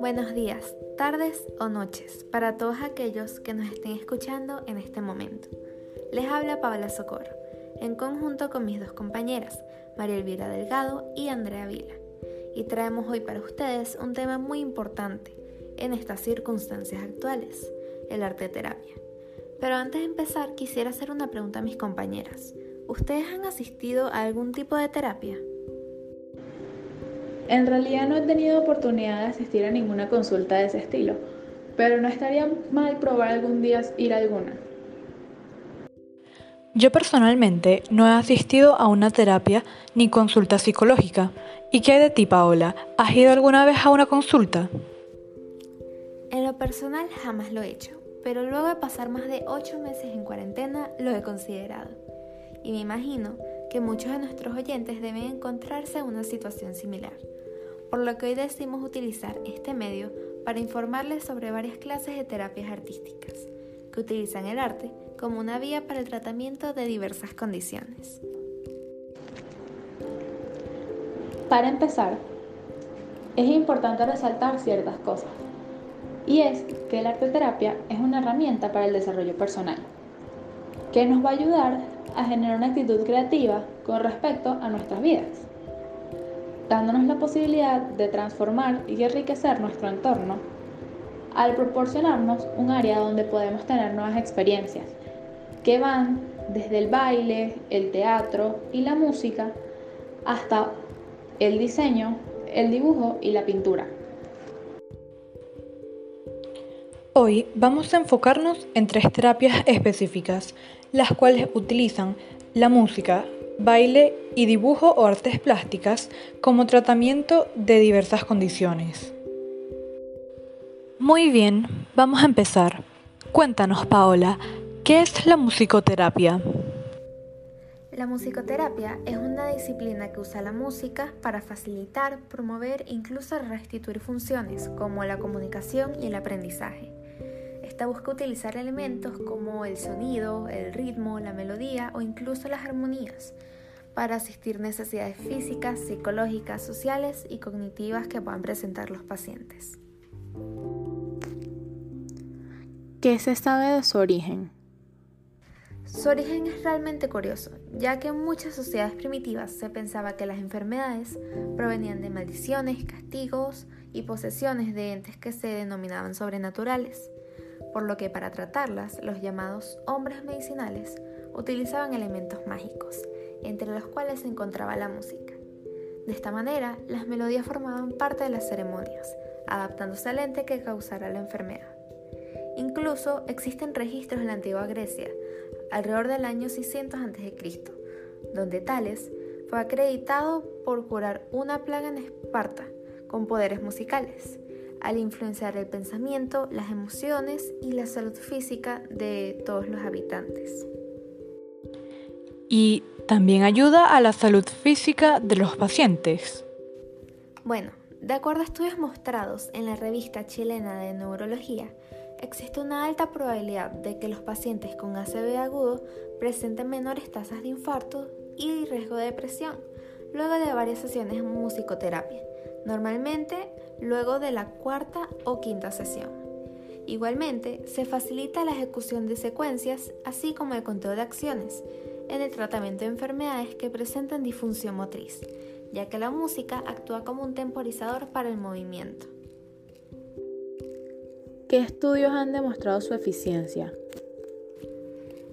Buenos días, tardes o noches para todos aquellos que nos estén escuchando en este momento. Les habla Paola Socorro, en conjunto con mis dos compañeras, María Elvira Delgado y Andrea Vila. Y traemos hoy para ustedes un tema muy importante en estas circunstancias actuales, el arte terapia. Pero antes de empezar quisiera hacer una pregunta a mis compañeras. ¿Ustedes han asistido a algún tipo de terapia? En realidad no he tenido oportunidad de asistir a ninguna consulta de ese estilo, pero no estaría mal probar algún día ir a alguna. Yo personalmente no he asistido a una terapia ni consulta psicológica. ¿Y qué hay de ti, Paola? ¿Has ido alguna vez a una consulta? En lo personal jamás lo he hecho, pero luego de pasar más de 8 meses en cuarentena lo he considerado. Y me imagino que muchos de nuestros oyentes deben encontrarse en una situación similar, por lo que hoy decidimos utilizar este medio para informarles sobre varias clases de terapias artísticas, que utilizan el arte como una vía para el tratamiento de diversas condiciones. Para empezar, es importante resaltar ciertas cosas, y es que la arte terapia es una herramienta para el desarrollo personal, que nos va a ayudar a generar una actitud creativa con respecto a nuestras vidas, dándonos la posibilidad de transformar y enriquecer nuestro entorno al proporcionarnos un área donde podemos tener nuevas experiencias que van desde el baile, el teatro y la música hasta el diseño, el dibujo y la pintura. Hoy vamos a enfocarnos en tres terapias específicas, las cuales utilizan la música, baile y dibujo o artes plásticas como tratamiento de diversas condiciones. Muy bien, vamos a empezar. Cuéntanos, Paola, ¿Qué es la musicoterapia? La musicoterapia es una disciplina que usa la música para facilitar, promover e incluso restituir funciones como la comunicación y el aprendizaje. Esta busca utilizar elementos como el sonido, el ritmo, la melodía o incluso las armonías para asistir necesidades físicas, psicológicas, sociales y cognitivas que puedan presentar los pacientes. ¿Qué se sabe de su origen? Su origen es realmente curioso, ya que en muchas sociedades primitivas se pensaba que las enfermedades provenían de maldiciones, castigos y posesiones de entes que se denominaban sobrenaturales, por lo que para tratarlas los llamados hombres medicinales utilizaban elementos mágicos, entre los cuales se encontraba la música. De esta manera, las melodías formaban parte de las ceremonias, adaptándose al ente que causara la enfermedad. Incluso existen registros en la antigua Grecia alrededor del año 600 a.C., donde Tales fue acreditado por curar una plaga en Esparta con poderes musicales, al influenciar el pensamiento, las emociones y la salud física de todos los habitantes. Y también ayuda a la salud física de los pacientes. Bueno, de acuerdo a estudios mostrados en la revista chilena de neurología, existe una alta probabilidad de que los pacientes con ACV agudo presenten menores tasas de infarto y riesgo de depresión luego de varias sesiones de musicoterapia, normalmente luego de la cuarta o quinta sesión. Igualmente, se facilita la ejecución de secuencias, así como el conteo de acciones, en el tratamiento de enfermedades que presentan disfunción motriz, ya que la música actúa como un temporizador para el movimiento. ¿Qué estudios han demostrado su eficiencia?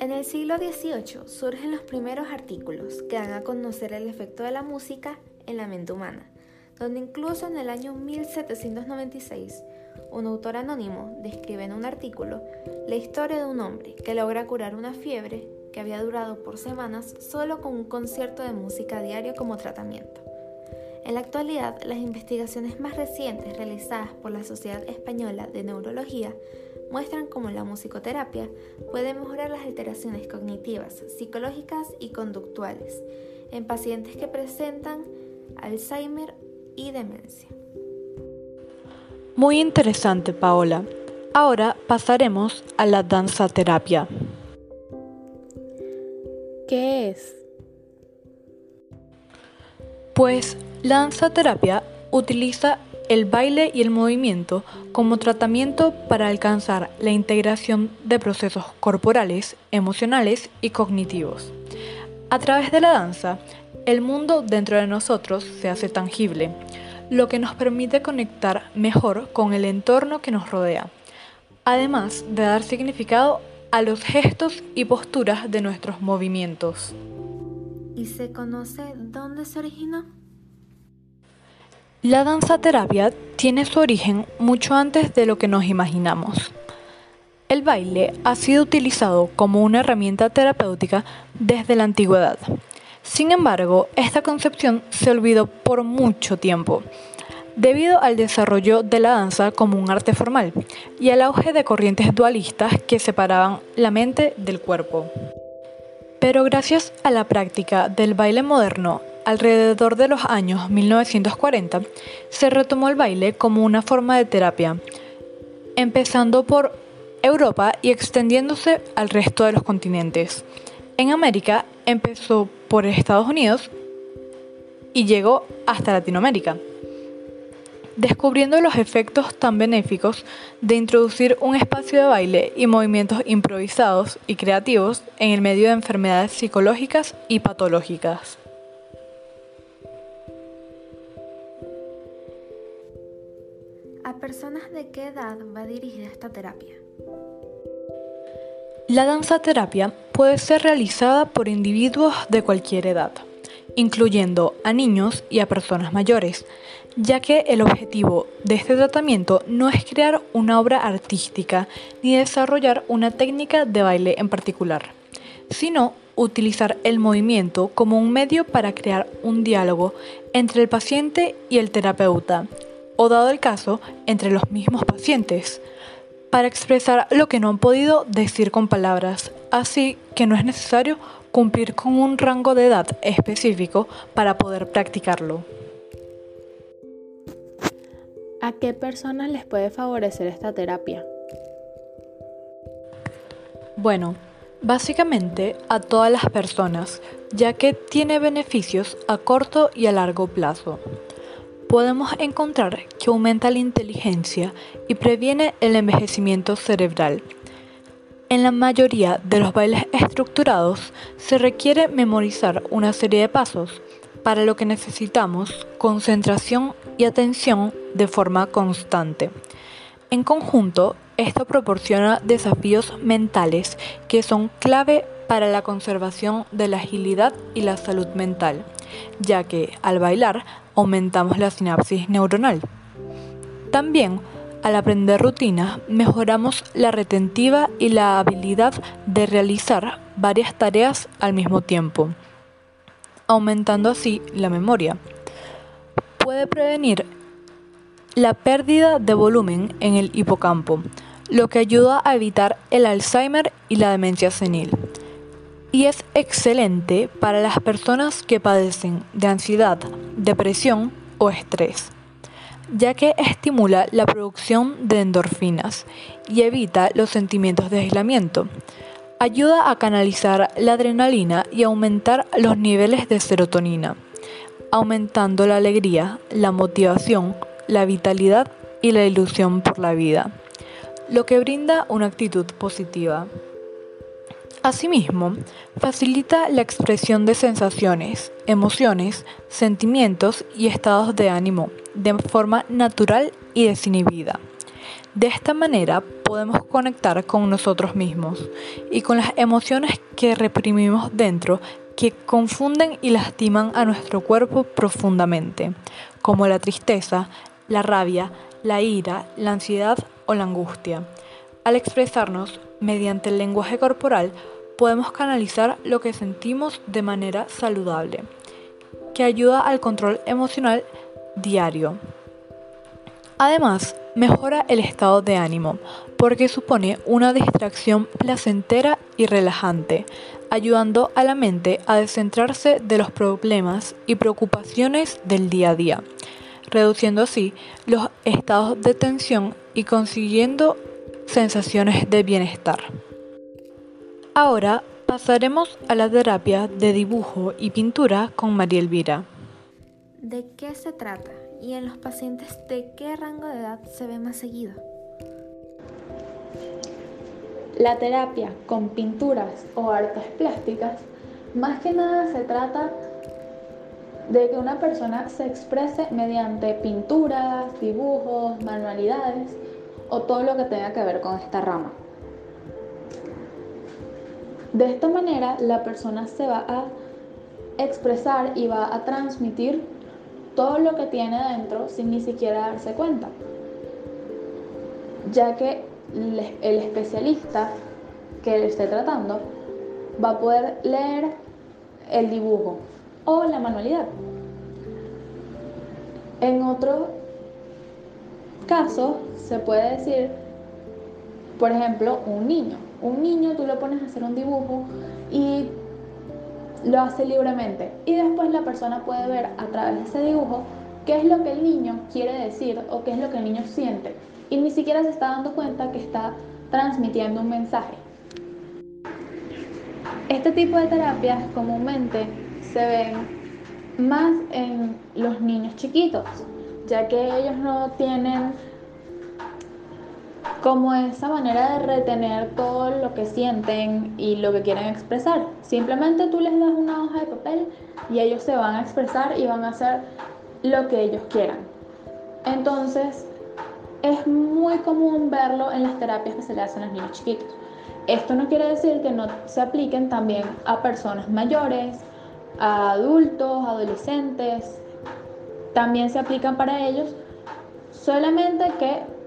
En el siglo XVIII surgen los primeros artículos que dan a conocer el efecto de la música en la mente humana, donde incluso en el año 1796 un autor anónimo describe en un artículo la historia de un hombre que logra curar una fiebre que había durado por semanas solo con un concierto de música diario como tratamiento. En la actualidad, las investigaciones más recientes realizadas por la Sociedad Española de Neurología muestran cómo la musicoterapia puede mejorar las alteraciones cognitivas, psicológicas y conductuales en pacientes que presentan Alzheimer y demencia. Muy interesante, Paola. Ahora pasaremos a la danza terapia. ¿Qué es? Pues la danza terapia utiliza el baile y el movimiento como tratamiento para alcanzar la integración de procesos corporales, emocionales y cognitivos. A través de la danza, el mundo dentro de nosotros se hace tangible, lo que nos permite conectar mejor con el entorno que nos rodea, además de dar significado a los gestos y posturas de nuestros movimientos. ¿Y se conoce dónde se originó? La danza terapia tiene su origen mucho antes de lo que nos imaginamos. El baile ha sido utilizado como una herramienta terapéutica desde la antigüedad. Sin embargo, esta concepción se olvidó por mucho tiempo, debido al desarrollo de la danza como un arte formal y al auge de corrientes dualistas que separaban la mente del cuerpo. Pero gracias a la práctica del baile moderno alrededor de los años 1940, se retomó el baile como una forma de terapia, empezando por Europa y extendiéndose al resto de los continentes. En América empezó por Estados Unidos y llegó hasta Latinoamérica, descubriendo los efectos tan benéficos de introducir un espacio de baile y movimientos improvisados y creativos en el medio de enfermedades psicológicas y patológicas. ¿A personas de qué edad va dirigida esta terapia? La danza terapia puede ser realizada por individuos de cualquier edad, incluyendo a niños y a personas mayores, ya que el objetivo de este tratamiento no es crear una obra artística ni desarrollar una técnica de baile en particular, sino utilizar el movimiento como un medio para crear un diálogo entre el paciente y el terapeuta, o dado el caso, entre los mismos pacientes, para expresar lo que no han podido decir con palabras, así que no es necesario cumplir con un rango de edad específico para poder practicarlo. ¿A qué personas les puede favorecer esta terapia? Bueno, básicamente a todas las personas, ya que tiene beneficios a corto y a largo plazo podemos encontrar que aumenta la inteligencia y previene el envejecimiento cerebral. En la mayoría de los bailes estructurados se requiere memorizar una serie de pasos, para lo que necesitamos concentración y atención de forma constante. En conjunto, esto proporciona desafíos mentales que son clave para la conservación de la agilidad y la salud mental, ya que al bailar aumentamos la sinapsis neuronal. También, al aprender rutinas, mejoramos la retentiva y la habilidad de realizar varias tareas al mismo tiempo, aumentando así la memoria. Puede prevenir la pérdida de volumen en el hipocampo, lo que ayuda a evitar el Alzheimer y la demencia senil y es excelente para las personas que padecen de ansiedad, depresión o estrés, ya que estimula la producción de endorfinas y evita los sentimientos de aislamiento. Ayuda a canalizar la adrenalina y aumentar los niveles de serotonina, aumentando la alegría, la motivación, la vitalidad y la ilusión por la vida, lo que brinda una actitud positiva. Asimismo, facilita la expresión de sensaciones, emociones, sentimientos y estados de ánimo de forma natural y desinhibida. De esta manera podemos conectar con nosotros mismos y con las emociones que reprimimos dentro que confunden y lastiman a nuestro cuerpo profundamente, como la tristeza, la rabia, la ira, la ansiedad o la angustia. Al expresarnos mediante el lenguaje corporal, podemos canalizar lo que sentimos de manera saludable, que ayuda al control emocional diario. Además, mejora el estado de ánimo, porque supone una distracción placentera y relajante, ayudando a la mente a descentrarse de los problemas y preocupaciones del día a día, reduciendo así los estados de tensión y consiguiendo sensaciones de bienestar. Ahora pasaremos a la terapia de dibujo y pintura con María Elvira. ¿de qué se trata? Y en los pacientes, ¿de qué rango de edad se ve más seguido? La terapia con pinturas o artes plásticas, más que nada se trata de que una persona se exprese mediante pinturas, dibujos, manualidades o todo lo que tenga que ver con esta rama. De esta manera la persona se va a expresar y va a transmitir todo lo que tiene dentro sin ni siquiera darse cuenta, ya que el especialista que le esté tratando va a poder leer el dibujo o la manualidad. En otro caso, se puede decir, por ejemplo, un niño. Un niño tú lo pones a hacer un dibujo y lo hace libremente. Y después la persona puede ver a través de ese dibujo qué es lo que el niño quiere decir o qué es lo que el niño siente. Y ni siquiera se está dando cuenta que está transmitiendo un mensaje. Este tipo de terapias comúnmente se ven más en los niños chiquitos, ya que ellos no tienen como esa manera de retener todo lo que sienten y lo que quieren expresar. Simplemente tú les das una hoja de papel y ellos se van a expresar y van a hacer lo que ellos quieran. Entonces, es muy común verlo en las terapias que se le hacen a los niños chiquitos. Esto no quiere decir que no se apliquen también a personas mayores, a adultos, adolescentes. También se aplican para ellos, solamente que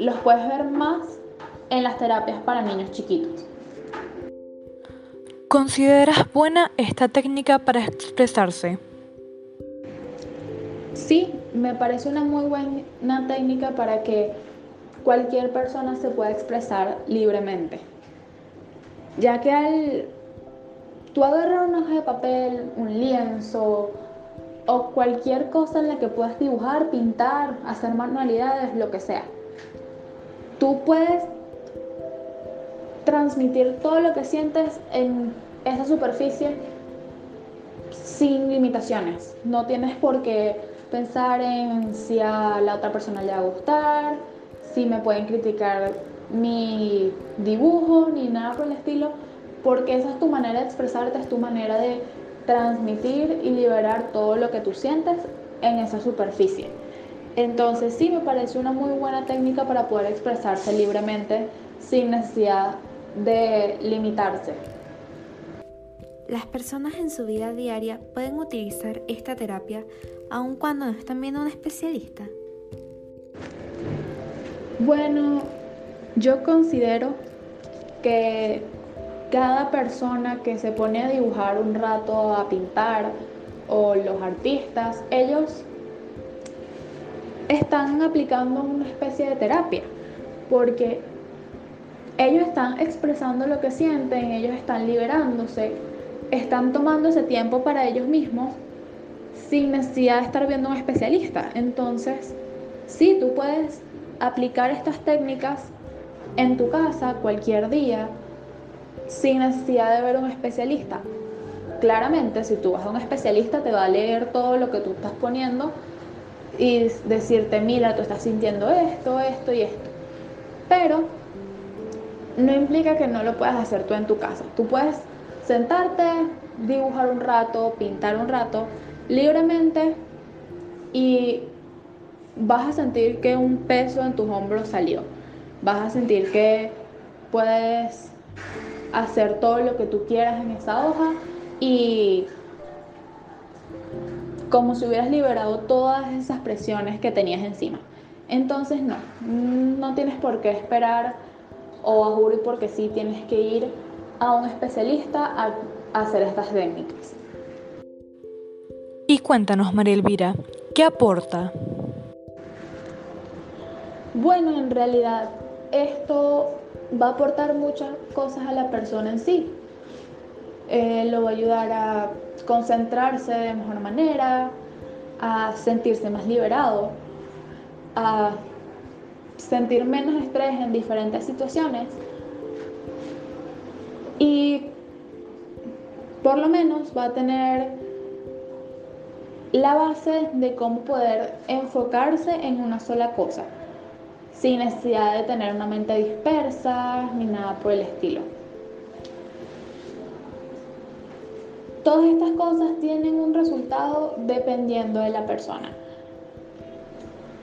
los puedes ver más en las terapias para niños chiquitos. ¿Consideras buena esta técnica para expresarse? Sí, me parece una muy buena técnica para que cualquier persona se pueda expresar libremente. Ya que al tú agarrar una hoja de papel, un lienzo o cualquier cosa en la que puedas dibujar, pintar, hacer manualidades, lo que sea, tú puedes transmitir todo lo que sientes en esa superficie sin limitaciones. No tienes por qué pensar en si a la otra persona le va a gustar, si me pueden criticar mi dibujo, ni nada por el estilo, porque esa es tu manera de expresarte, es tu manera de transmitir y liberar todo lo que tú sientes en esa superficie. Entonces sí me parece una muy buena técnica para poder expresarse libremente sin necesidad de limitarse. Las personas en su vida diaria pueden utilizar esta terapia aun cuando no están viendo a un especialista. Bueno, yo considero que cada persona que se pone a dibujar un rato, a pintar, o los artistas, ellos están aplicando una especie de terapia, porque ellos están expresando lo que sienten, ellos están liberándose, están tomando ese tiempo para ellos mismos sin necesidad de estar viendo a un especialista. Entonces, sí, tú puedes aplicar estas técnicas en tu casa cualquier día sin necesidad de ver a un especialista. Claramente, si tú vas a un especialista, te va a leer todo lo que tú estás poniendo y decirte, mira, tú estás sintiendo esto, esto y esto. Pero no implica que no lo puedas hacer tú en tu casa. Tú puedes sentarte, dibujar un rato, pintar un rato libremente y vas a sentir que un peso en tus hombros salió. Vas a sentir que puedes hacer todo lo que tú quieras en esa hoja y como si hubieras liberado todas esas presiones que tenías encima. Entonces no, no tienes por qué esperar o a juro porque sí tienes que ir a un especialista a, hacer estas técnicas. Y cuéntanos, María Elvira, ¿qué aporta? Bueno, en realidad esto va a aportar muchas cosas a la persona en sí. Eh, lo va a ayudar a concentrarse de mejor manera, a sentirse más liberado, a sentir menos estrés en diferentes situaciones y por lo menos va a tener la base de cómo poder enfocarse en una sola cosa, sin necesidad de tener una mente dispersa ni nada por el estilo. Todas estas cosas tienen un resultado dependiendo de la persona.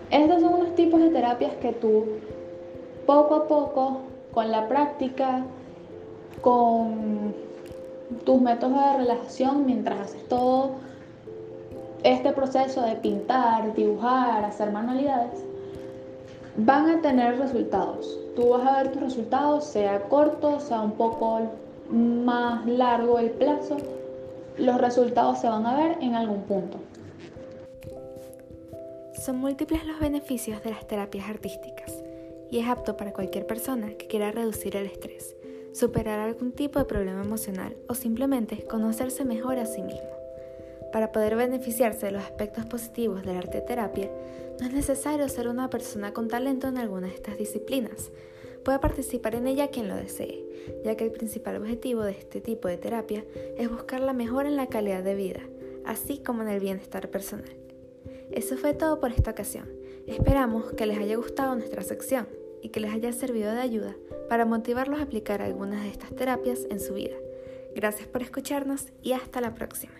Estos son unos tipos de terapias que tú poco a poco, con la práctica, con tus métodos de relajación, mientras haces todo este proceso de pintar, dibujar, hacer manualidades, van a tener resultados. Tú vas a ver tus resultados, sea corto, sea un poco más largo el plazo, los resultados se van a ver en algún punto. Son múltiples los beneficios de las terapias artísticas y es apto para cualquier persona que quiera reducir el estrés, superar algún tipo de problema emocional o simplemente conocerse mejor a sí mismo. Para poder beneficiarse de los aspectos positivos de la arte terapia, no es necesario ser una persona con talento en alguna de estas disciplinas. Puede participar en ella quien lo desee, ya que el principal objetivo de este tipo de terapia es buscar la mejora en la calidad de vida, así como en el bienestar personal. Eso fue todo por esta ocasión. Esperamos que les haya gustado nuestra sección y que les haya servido de ayuda para motivarlos a aplicar algunas de estas terapias en su vida. Gracias por escucharnos y hasta la próxima.